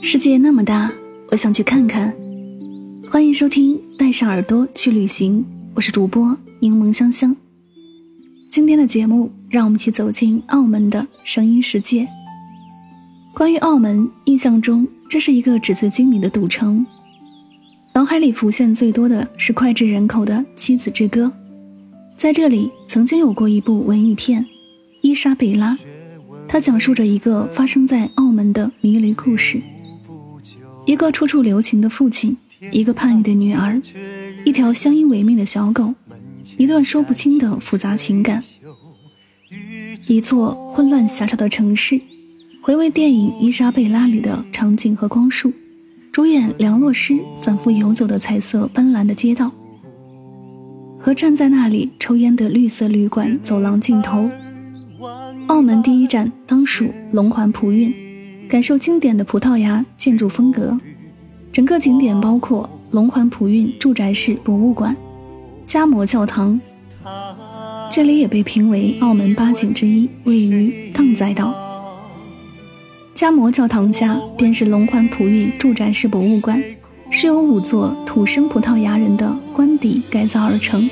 世界那么大，我想去看看。欢迎收听《带上耳朵去旅行》，我是主播柠檬香香。今天的节目，让我们一起走进澳门的声音世界。关于澳门，印象中这是一个纸醉金迷的赌城。脑海里浮现最多的是脍炙人口的《妻子之歌》。在这里，曾经有过一部文艺片《伊莎贝拉》，它讲述着一个发生在澳门的迷离故事。一个处处留情的父亲，一个叛逆的女儿，一条相依为命的小狗，一段说不清的复杂情感，一座混乱狭小的城市。回味电影《伊莎贝拉》里的场景和光束，主演梁洛施反复游走的彩色斑斓的街道，和站在那里抽烟的绿色旅馆走廊尽头。澳门第一站当属龙环葡韵。感受经典的葡萄牙建筑风格，整个景点包括龙环葡韵住宅式博物馆、加摩教堂，这里也被评为澳门八景之一，位于荡仔岛。加摩教堂下便是龙环葡韵住宅式博物馆，是由五座土生葡萄牙人的官邸改造而成。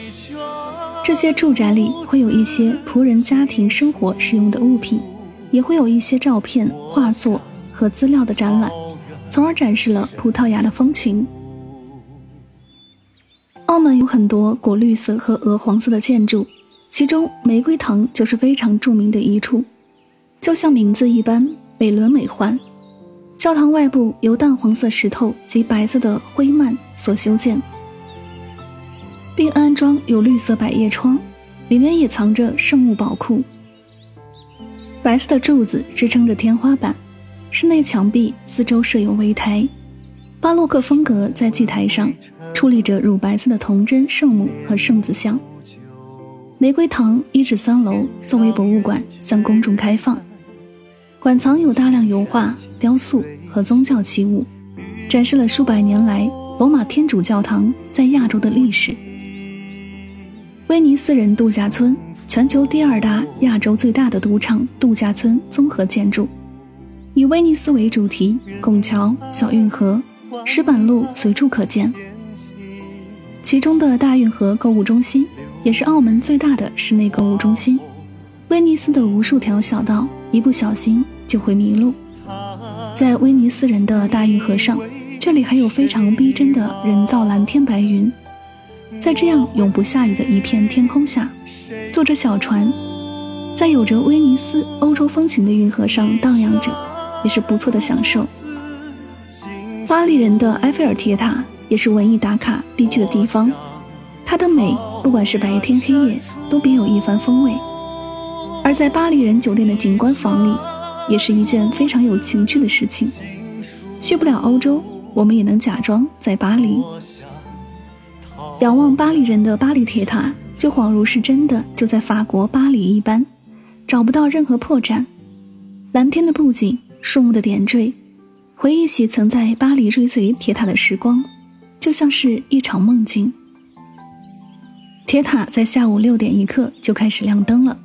这些住宅里会有一些仆人家庭生活使用的物品。也会有一些照片、画作和资料的展览，从而展示了葡萄牙的风情。澳门有很多果绿色和鹅黄色的建筑，其中玫瑰堂就是非常著名的一处，就像名字一般，美轮美奂。教堂外部由淡黄色石头及白色的灰幔所修建，并安装有绿色百叶窗，里面也藏着圣物宝库。白色的柱子支撑着天花板，室内墙壁四周设有微台，巴洛克风格在祭台上矗立着乳白色的童真圣母和圣子像。玫瑰堂一至三楼作为博物馆向公众开放，馆藏有大量油画、雕塑和宗教器物，展示了数百年来罗马天主教堂在亚洲的历史。威尼斯人度假村。全球第二大、亚洲最大的赌场度假村综合建筑，以威尼斯为主题，拱桥、小运河、石板路随处可见。其中的大运河购物中心也是澳门最大的室内购物中心。威尼斯的无数条小道，一不小心就会迷路。在威尼斯人的大运河上，这里还有非常逼真的人造蓝天白云。在这样永不下雨的一片天空下。坐着小船，在有着威尼斯欧洲风情的运河上荡漾着，也是不错的享受。巴黎人的埃菲尔铁塔也是文艺打卡必去的地方，它的美不管是白天黑夜都别有一番风味。而在巴黎人酒店的景观房里，也是一件非常有情趣的事情。去不了欧洲，我们也能假装在巴黎，仰望巴黎人的巴黎铁塔。就恍如是真的，就在法国巴黎一般，找不到任何破绽。蓝天的布景，树木的点缀，回忆起曾在巴黎追随铁塔的时光，就像是一场梦境。铁塔在下午六点一刻就开始亮灯了，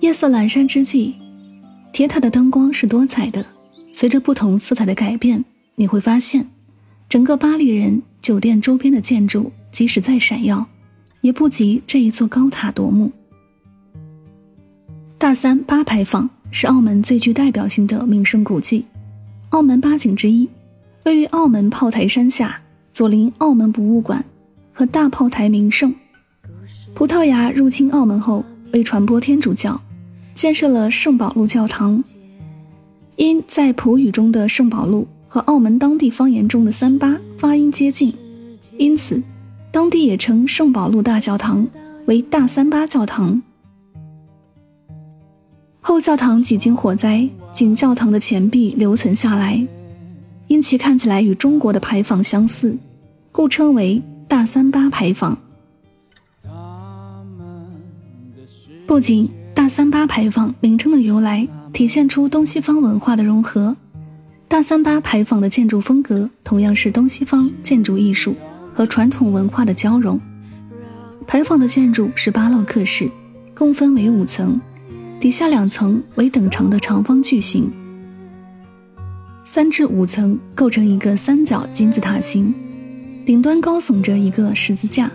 夜色阑珊之际，铁塔的灯光是多彩的。随着不同色彩的改变，你会发现，整个巴黎人酒店周边的建筑，即使再闪耀。也不及这一座高塔夺目。大三八牌坊是澳门最具代表性的名胜古迹，澳门八景之一，位于澳门炮台山下，左邻澳门博物馆和大炮台名胜。葡萄牙入侵澳门后，为传播天主教，建设了圣保禄教堂。因在葡语中的圣保禄和澳门当地方言中的“三八”发音接近，因此当地也称圣保禄大教堂为大三八教堂。后教堂几经火灾，仅教堂的前壁留存下来，因其看起来与中国的牌坊相似，故称为大三巴牌坊。不仅大三巴牌坊名称的由来体现出东西方文化的融合，大三巴牌坊的建筑风格同样是东西方建筑艺术和传统文化的交融。牌坊的建筑是巴洛克式，共分为五层，底下两层为等长的长方矩形，三至五层构成一个三角金字塔形，顶端高耸着一个十字架，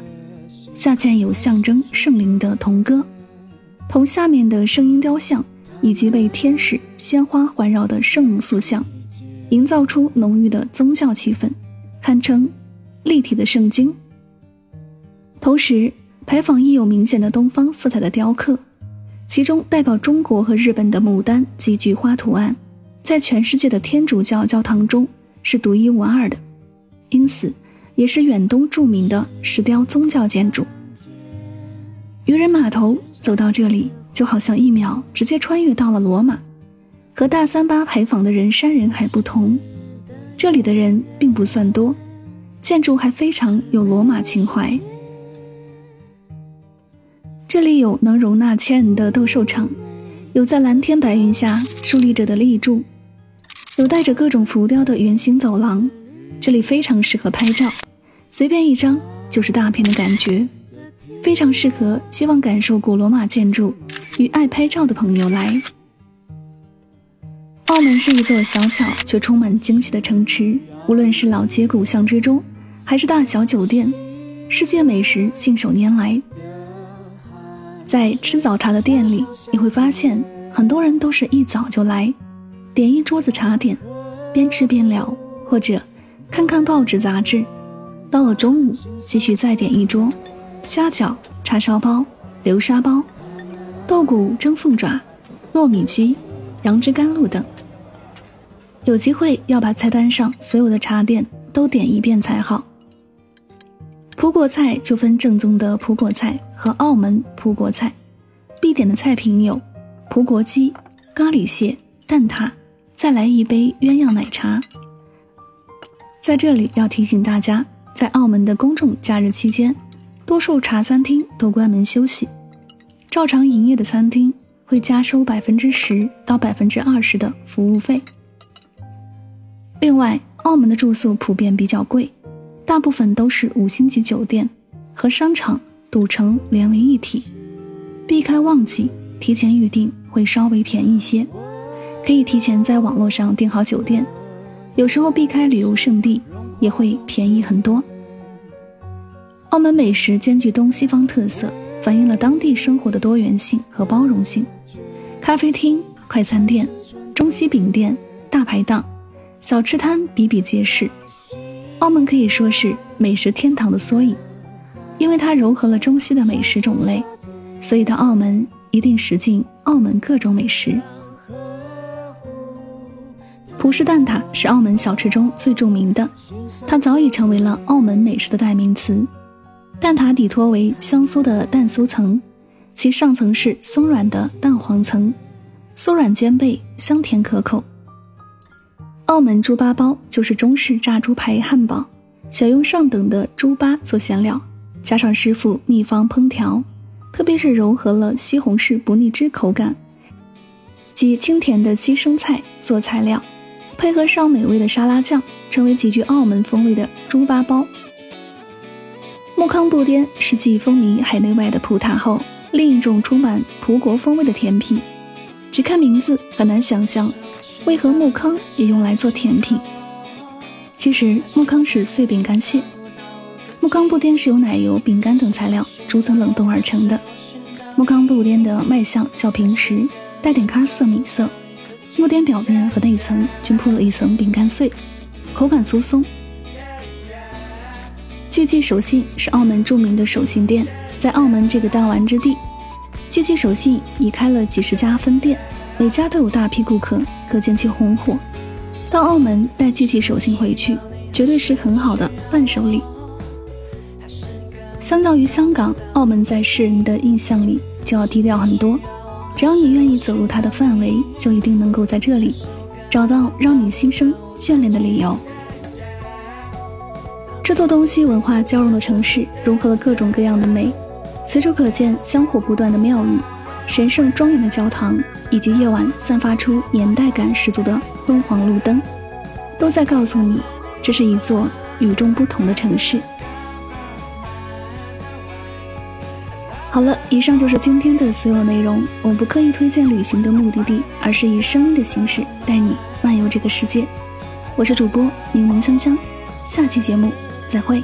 下嵌有象征圣灵的铜戈。同下面的圣婴雕像，以及被天使、鲜花环绕的圣母塑像，营造出浓郁的宗教气氛，堪称立体的圣经。同时，牌坊亦有明显的东方色彩的雕刻，其中代表中国和日本的牡丹及菊花图案，在全世界的天主教教堂中是独一无二的，因此也是远东著名的石雕宗教建筑。渔人码头。走到这里，就好像一秒直接穿越到了罗马。和大三巴牌坊的人山人海不同，这里的人并不算多，建筑还非常有罗马情怀。这里有能容纳千人的斗兽场，有在蓝天白云下竖立着的立柱，有带着各种浮雕的圆形走廊。这里非常适合拍照，随便一张就是大片的感觉。非常适合希望感受古罗马建筑与爱拍照的朋友来。澳门是一座小巧却充满惊喜的城池，无论是老街古巷之中，还是大小酒店，世界美食信手拈来。在吃早茶的店里，你会发现很多人都是一早就来，点一桌子茶点，边吃边聊，或者看看报纸杂志。到了中午，继续再点一桌。虾饺、叉烧包、流沙包、豆鼓蒸凤爪、糯米鸡、杨枝甘露等。有机会要把菜单上所有的茶点都点一遍才好。葡国菜就分正宗的葡国菜和澳门葡国菜，必点的菜品有葡国鸡、咖喱蟹、蛋挞，再来一杯鸳鸯奶茶。在这里要提醒大家，在澳门的公众假日期间。多数茶餐厅都关门休息，照常营业的餐厅会加收百分之十到百分之二十的服务费。另外，澳门的住宿普遍比较贵，大部分都是五星级酒店，和商场、赌城连为一体。避开旺季，提前预订会稍微便宜些，可以提前在网络上订好酒店。有时候避开旅游胜地，也会便宜很多。澳门美食兼具东西方特色，反映了当地生活的多元性和包容性。咖啡厅、快餐店、中西饼店、大排档、小吃摊比比皆是。澳门可以说是美食天堂的缩影，因为它融合了中西的美食种类，所以到澳门一定食尽澳门各种美食。葡式蛋挞是澳门小吃中最著名的，它早已成为了澳门美食的代名词。蛋挞底托为香酥的蛋酥层，其上层是松软的蛋黄层，酥软兼备，香甜可口。澳门猪扒包就是中式炸猪排汉堡，选用上等的猪扒做馅料，加上师傅秘方烹调，特别是融合了西红柿不腻汁口感及清甜的西生菜做材料，配合上美味的沙拉酱，成为极具澳门风味的猪扒包。木糠布甸是继风靡海内外的葡挞后另一种充满葡国风味的甜品。只看名字很难想象，为何木糠也用来做甜品。其实木糠是碎饼干屑，木糠布甸是由奶油、饼干等材料逐层冷冻而成的。木糠布甸的卖相较平实，带点咖色米色。木甸表面和内层均铺了一层饼干碎，口感酥松。聚记手信是澳门著名的手信店，在澳门这个弹丸之地，聚记手信已开了几十家分店，每家都有大批顾客，可见其红火。到澳门带具体手信回去，绝对是很好的伴手礼。相较于香港，澳门在世人的印象里就要低调很多。只要你愿意走入它的范围，就一定能够在这里找到让你心生眷恋的理由。这座东西文化交融的城市，融合了各种各样的美，随处可见香火不断的庙宇、神圣庄严的教堂，以及夜晚散发出年代感十足的昏黄路灯，都在告诉你，这是一座与众不同的城市。好了，以上就是今天的所有内容。我不刻意推荐旅行的目的地，而是以声音的形式带你漫游这个世界。我是主播柠檬香香，下期节目再会。